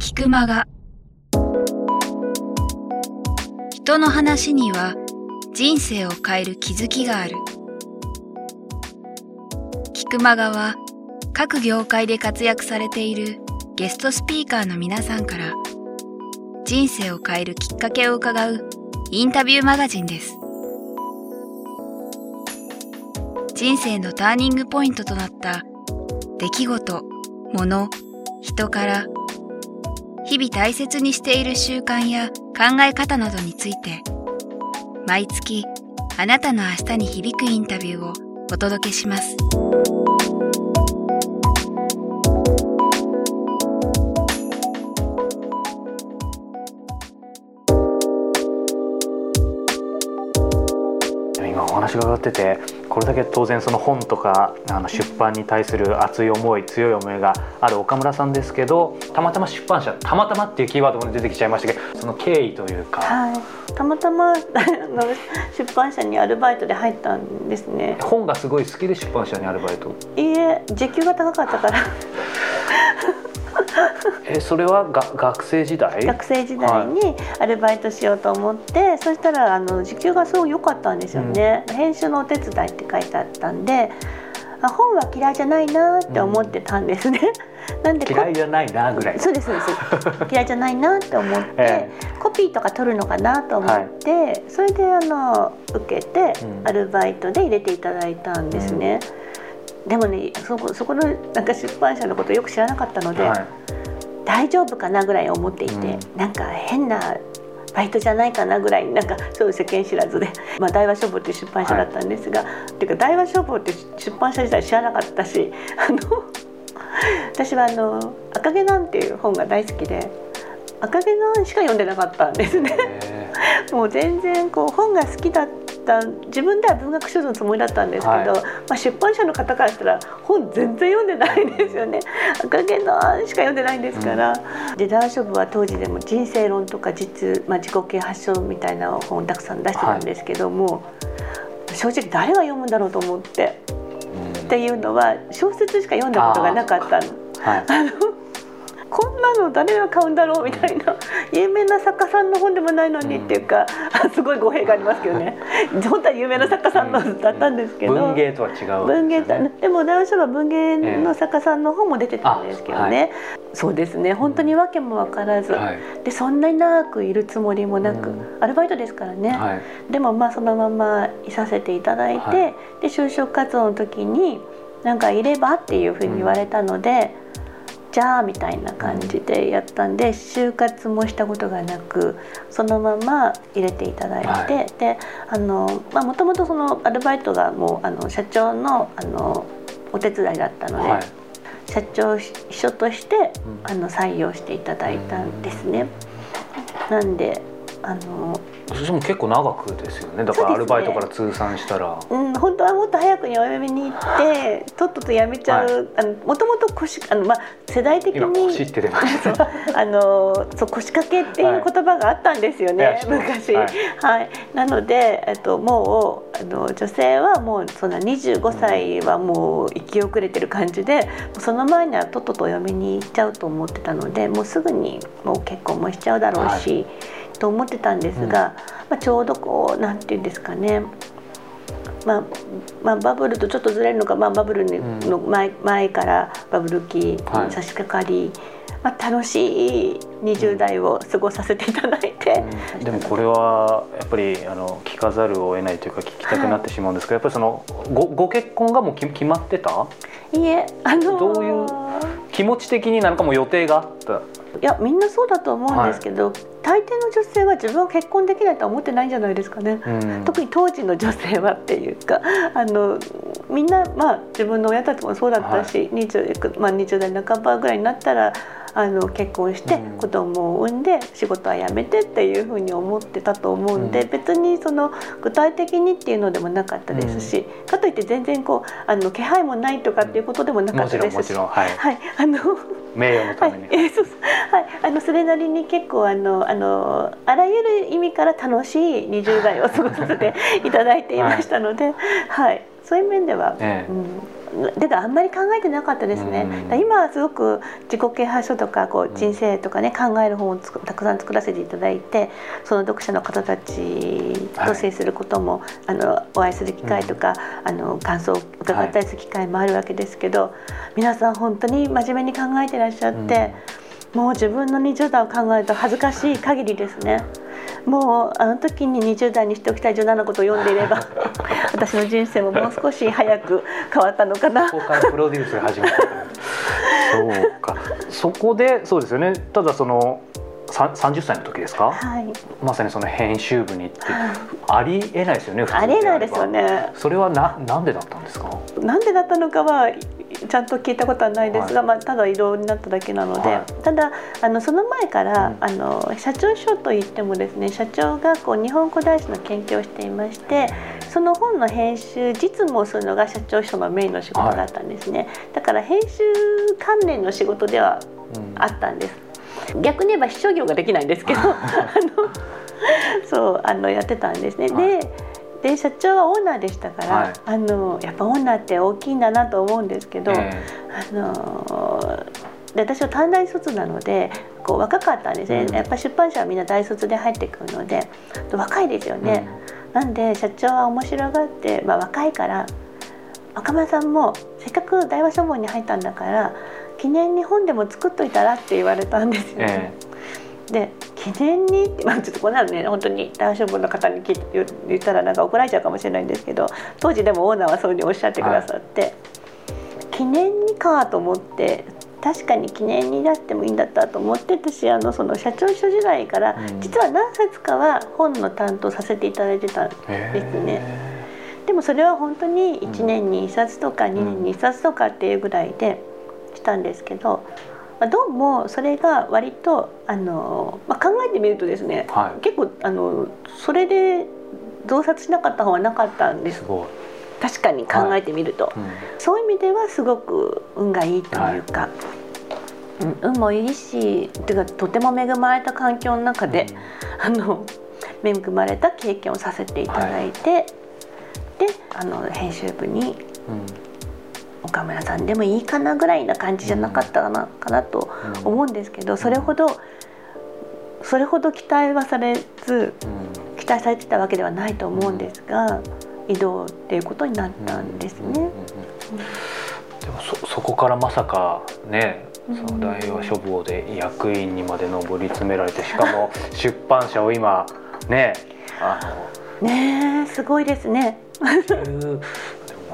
聞く間が人の話には人生を変える気づきがある。聞く間がは各業界で活躍されているゲストスピーカーの皆さんから人生を変えるきっかけを伺うインタビューマガジンです。人生のターニングポイントとなった出来事、物、人から日々大切にしている習慣や考え方などについて毎月あなたの明日に響くインタビューをお届けします。話伺っててこれだけ当然その本とかあの出版に対する熱い思い強い思いがある岡村さんですけどたまたま出版社たまたまっていうキーワードも出てきちゃいましたけどその経緯というか、はい、たまたま出版社にアルバイトで入ったんですね。本がすごい好きで出版社にアルバイト。いいえ時給が高かったから えそれはが学生時代？学生時代にアルバイトしようと思って、はい、そしたらあの時給がすごい良かったんですよね、うん、編集のお手伝いって書いてあったんであ本は嫌いじゃないなって思ってたんですね、うん、なんで嫌いじゃないなぐらいそうですそうです。嫌いじゃないなって思って、えー、コピーとか取るのかなと思って、はい、それであの受けて、アルバイトで入れていただいたんですね、うん、でもねそこそこのなんか出版社のことよく知らなかったので、はい。大丈夫かなぐらい思っていて、うん、なんか変なバイトじゃないかなぐらいなんかそういう世間知らずで、まあ、大和書房っていう出版社だったんですが、はい、っていうか大和書房って出版社自体知らなかったしあの 私はあの「赤毛なん」ていう本が大好きで赤毛なんしか読んでなかったんですね。もう全然こう本が好きだった自分では文学書のつもりだったんですけど、はい、まあ、出版社の方からしたら本全然読んでないんですよね。赤毛のしか読んでないんですから、うん、で大書部は当時でも人生論とか実、まあ、自己啓発書みたいな本をたくさん出してたんですけども、はい、正直誰が読むんだろうと思って、うん、っていうのは小説しか読んだことがなかったの。はい、あ のこんなの誰が買うんだろうみたいな有名な作家さんの本でもないのにっていうか、すごい語弊がありますけどね。本当は有名な作家さんのだったんですけど、文芸とは違う、文芸とでも男子は文芸の作家さんの本も出てたんですけどね、はい、そうですね。本当に訳も分からず、はい、でそんなに長くいるつもりもなく、アルバイトですからね、はい、でもまあそのままいさせていただいて、で就職活動の時になんかいればっていうふうに言われたので。じゃあみたいな感じでやったんで就活もしたことがなくそのまま入れていただいて、はい、であのもともとそのアルバイトがもうあの社長のあのお手伝いだったので、はい、社長秘書として、あの採用していただいたんですね。なんであのそれも結構長くですよね。だからアルバイトから通算したら。う、ね、うん本当はもっと早くにお嫁に行ってとっとと辞めちゃう、はい、あのもともと腰あの、まあ、世代的に腰って出ました あのそう腰掛けっていう言葉があったんですよね、はい、昔、はい、はい、なので、えっと、もうあの女性はもうそんな25歳はもう生き遅れてる感じで、うん、その前にはとっととお嫁に行っちゃうと思ってたのでもうすぐにもう結婚もしちゃうだろうし、と思ってたんですが、まあ、ちょうどこうなんていうんですかね。まあまあ、バブルとちょっとずれるのか、まあ、バブルの前,、前からバブル期に差し掛かり、はい、まあ、楽しい20代を過ごさせていただいて、うん、でもこれはやっぱりあの聞かざるを得ないというか聞きたくなってしまうんですけど、はい、やっぱりそのごご結婚がもう決まってた？いえ、あのー、どういう気持ち的になんかも予定があった？いやみんなそうだと思うんですけど、はい、大抵の女性は自分は結婚できないとは思ってないんじゃないですかね、うん、特に当時の女性はっていうかあのみんな、まあ、自分の親たちもそうだったし、はい、20, まあ、20代半ばぐらいになったらあの結婚して子供を産んで仕事は辞めてっていうふうに思ってたと思うんで、うん、別にその具体的にっていうのでもなかったですし、うん、かといって全然こうあの気配もないとかっていうことでもなかったですし、はい、はい、あの名誉のために、はい、えー、そうはい、あのそれなりに結構あのあのあらゆる意味から楽しい20代を過ごさせていただいていましたので、はい、はい、そういう面では、ええ、うん。だからあんまり考えてなかったですね、うん、今はすごく自己啓発書とかこう人生とかね、考える本をたくさん作らせていただいてその読者の方たちと接することも、はい、あのお会いする機会とか、うん、あの感想を伺ったりする機会もあるわけですけど、はい、皆さん本当に真面目に考えてらっしゃって、うん、もう自分の20代を考えると恥ずかしい限りですね。もうあの時に20代にしておきたい17のことを読んでいれば 私の人生ももう少し早く変わったのかな。そこからプロデュースが始まったそうか。そこでそうですよね。ただその30歳の時ですか、はい、まさにその編集部に行って、ありえないですよねありえないですよね。それはななんでだったんですか？なんでだったのかはちゃんと聞いたことはないですが、はい、まあ、ただ移動になっただけなので、はい、ただあのその前から、うん、あの社長賞といってもですね社長がこう日本古代史の研究をしていましてその本の編集実務をするのが社長秘書のメインの仕事だったんですね、はい、だから編集関連の仕事ではあったんです、うん、逆に言えば秘書業ができないんですけど あのそうあのやってたんですね、でで社長はオーナーでしたから、はい、あのやっぱオーナーって大きいんだなと思うんですけど、えー、あので私は短大卒なのでこう若かったんですね、うん、やっぱ出版社はみんな大卒で入ってくるので若いですよね、うん、なんで社長は面白がって、まあ、若いから若村さんもせっかく大和書房に入ったんだから記念に本でも作っといたらって言われたんですよ。ね。え。ー、で記念にまあちょっとこんなのね本当に男子部の方に言ったらなんか怒られちゃうかもしれないんですけど当時でもオーナーはそういうふうにおっしゃってくださって、はい、記念にかと思って確かに記念に出してもいいんだったと思って私あのその社長秘書時代から、実は何冊かは本の担当させていただいてたんですね。でもそれは本当に1年に1冊とか2年に1冊とかっていうぐらいでしたんですけど。まあ、どうもそれが割とあの、まあ、考えてみるとですね、はい、結構あのそれで増刷しなかった方はなかったんです。確かに考えてみると、はい。うん、そういう意味ではすごく運がいいというか、はい、うん、運もいいしというかとても恵まれた環境の中で、うん、あの恵まれた経験をさせていただいて、であの編集部に、うん岡村さんでもいいかなぐらいな感じじゃなかったかな,、かなと思うんですけどそれほどそれほど期待はされず期待されてたわけではないと思うんですが移動っていうことになったんですね。でもそそこからまさかねその大和書房で役員にまで上り詰められてしかも 出版社を今ねあの。ねすごいですね。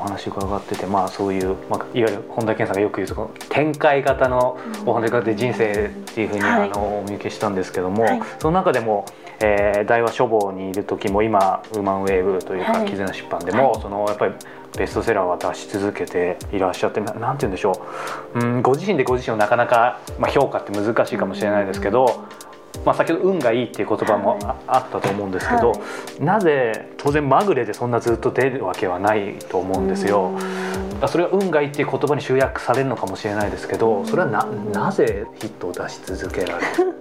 お話伺ってて、まあ、そういう、まあ、いわゆる本田健さんがよく言うその展開型のお話がで人生っていうふうに、あのお見受けしたんですけども、はい、その中でも、えー、大和書房にいる時も今ウーマンウェーブというか、はい、絆出版でも、はい、そのやっぱりベストセラーは出し続けていらっしゃってなんて言うんでしょう、うん、ご自身でご自身をなかなか、まあ、評価って難しいかもしれないですけど。まあ、先ほど運がいいっていう言葉もあったと思うんですけど、はい、なぜ当然まぐれでそんなずっと出るわけはないと思うんですよ。それは運がいいっていう言葉に集約されるのかもしれないですけどそれはななぜヒットを出し続けられる？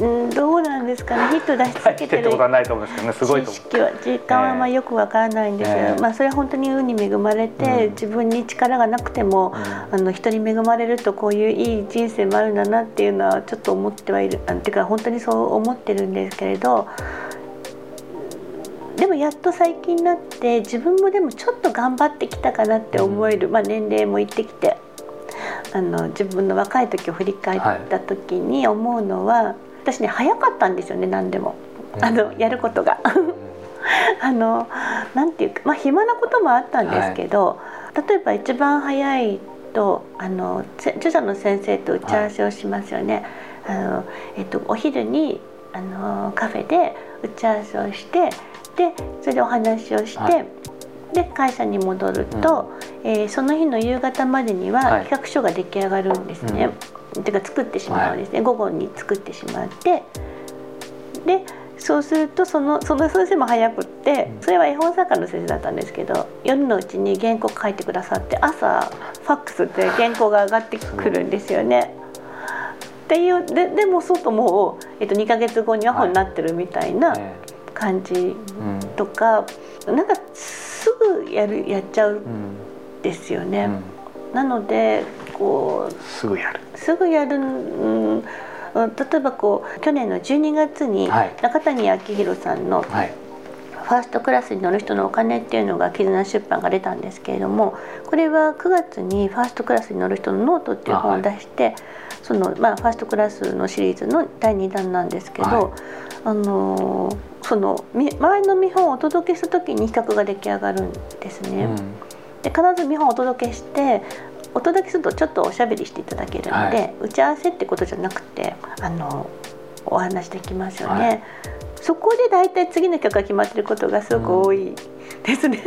うんどうなんですかね？ヒット出し続けてることはないと思うんですけどねすごいと知識は実感はまあよくわからないんですけど、え。ー、まあ、それは本当に運に恵まれて、うん、自分に力がなくても、うん、あの人に恵まれるとこういういい人生もあるんだなっていうのはちょっと思ってはいるあていうか本当にそう思ってるんですけれどでもやっと最近になって自分もでもちょっと頑張ってきたかなって思える、まあ、年齢もいってきてあの自分の若い時を振り返った時に思うのは、はい、私ね早かったんですよね何でも。あのやることが。あのなんていうか、まあ、暇なこともあったんですけど、はい、例えば一番早いとあの著者の先生と打ち合わせをしますよね。はい、あのえっと、お昼にあのカフェで打ち合わせをしてでそれでお話をして、はい、で会社に戻ると、うん、えー、その日の夕方までには企画書が出来上がるんですね。はい、てか作ってしまうんですね、はい、午後に作ってしまって。でそうするとそのその先生も早くってそれは絵本作家の先生だったんですけど夜のうちに原稿書いてくださって朝ファックスで原稿が上がってくるんですよね。っていうででも外もう、えっと、2か月後には本になってるみたいな感じとか、うん、なんかすぐやるやっちゃうですよね。なのでこうすぐやる。すぐやる、うん、例えばこう去年の12月に中谷昭弘さんの、はいファーストクラスに乗る人のお金っていうのが絆出版が出たんですけれどもこれは9月にファーストクラスに乗る人のノートっていう本を出して、はい、そのまあファーストクラスのシリーズの第2弾なんですけど、はい、あのその前の見本をお届けした時に企画が出来上がるんですね。うん、で必ず見本をお届けしてお届けするとちょっとおしゃべりしていただけるので、はい、打ち合わせってことじゃなくてあのお話できますよね。そこで大体次の企画が決まってることがすごく多いですね。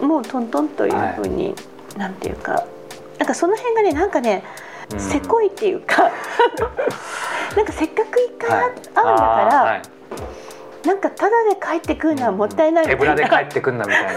うん、もうトントンというふうに、はい、なんていうかなんかその辺がねなんかね、うん、せこいっていうか なんかせっかく一回会うんだから、はい、なんかただで帰ってくるのはもったいないみたいな、手ぶらで帰ってくんなみたいな。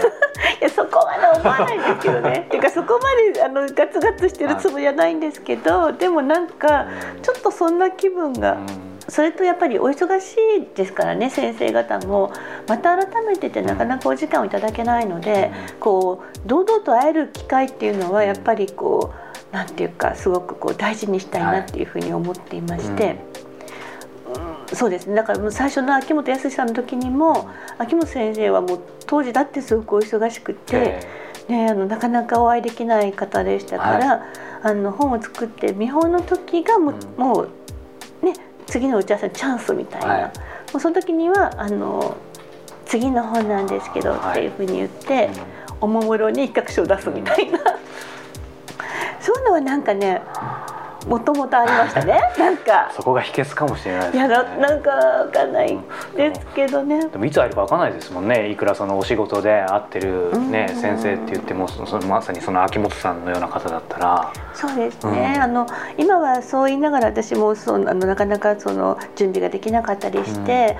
いやそこまで思わないんですけどね。っていうかそこまであのガツガツしてるつもりはないんですけどでもなんかちょっとそんな気分が。うんそれとやっぱりお忙しいですからね先生方もまた改めててなかなかお時間をいただけないので、こう堂々と会える機会っていうのはやっぱりこうなんていうかすごくこう大事にしたいなっていうふうに思っていまして。うん、そうですね。だからもう最初の秋元康さんの時にも秋元先生はもう当時だってすごくお忙しくて、ね、あのなかなかお会いできない方でしたから、はい、あの本を作って見本の時がも,、うもうね次の打ち合わせのチャンスみたいな、はい、もうその時にはあの次の本なんですけどっていうふうに言って、はい、おもむろに一角書を出すみたいな、そういうのはなんかねもともとありましたね。なんか。そこが秘訣かもしれない、ね、いやなんかわかんない。ですけどね。でもいつ会えるかわかんないですもんね。いくらそのお仕事で会ってるね、先生って言ってもそのまさにその秋元さんのような方だったら。そうですね、うん、あの今はそう言いながら私もそあのなかなかその準備ができなかったりして、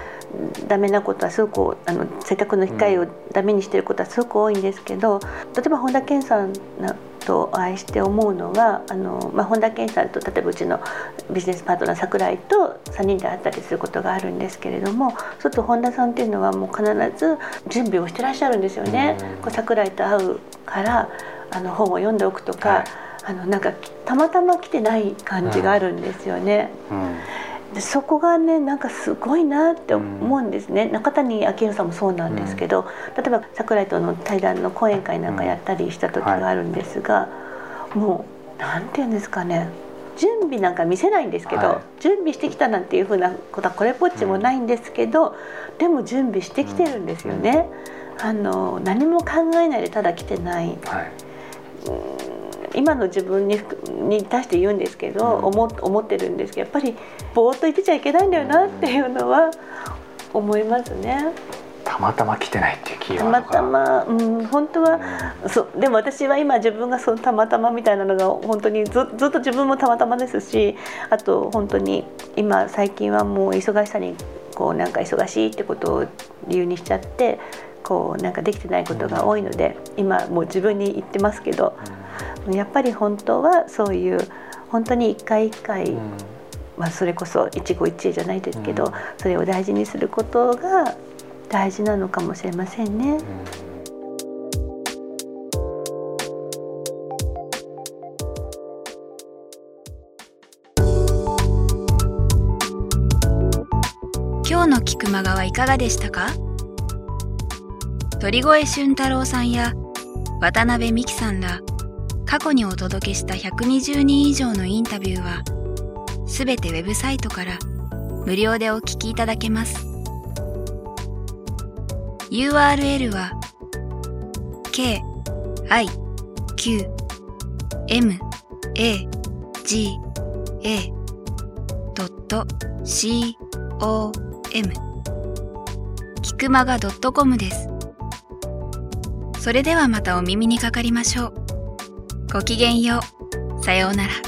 うん、ダメなことはすごくあのせっかくの機会をダメにしてることはすごく多いんですけど例えば本田健さんとお会いして思うのはあの、まあ、本田健さんと例えばうちのビジネスパートナー櫻井と3人で会ったりすることがあるんですけれどもそうと本田さんっていうのはもう必ず準備をしてらっしゃるんですよね。こう櫻井と会うからあの本を読んでおくとか、はい、あのなんかたまたま来てない感じがあるんですよね。うんうんでそこがねなんかすごいなって思うんですね、うん、中谷明宏さんもそうなんですけど、うん、例えば櫻井との対談の講演会なんかやったりした時があるんですが、はい、もう何て言うんですかね。準備なんか見せないんですけど、はい、準備してきたなんていうふうなことはこれっぽっちもないんですけど、うん、でも準備してきてるんですよね。あの何も考えないでただ来てない、はい今の自分にに対して言うんですけど、うん、思思ってるんですけどやっぱりぼーっと言ってちゃいけないんだよなっていうのは思いますね。たまたま来てないっていうキーワードたまたま、うん、本当は、うん、そうでも私は今自分がそのたまたまみたいなのが本当にずずっと自分もたまたまですしあと本当に今最近はもう忙しさにこうなんか忙しいってことを理由にしちゃってこうなんかできてないことが多いので、うん、今もう自分に言ってますけど。うんやっぱり本当はそういう本当に一回一回、うん、まあ、それこそ一期一会じゃないですけど、うん、それを大事にすることが大事なのかもしれませんね。うん今日の菊間川いかがでしたか？鳥越俊太郎さんや渡辺美樹さんら過去にお届けした120人以上のインタビューは、すべてウェブサイトから無料でお聞きいただけます。URL は k i q m a g a c o m キクマガ .com です。それではまたお耳にかかりましょう。ごきげんよう。さようなら。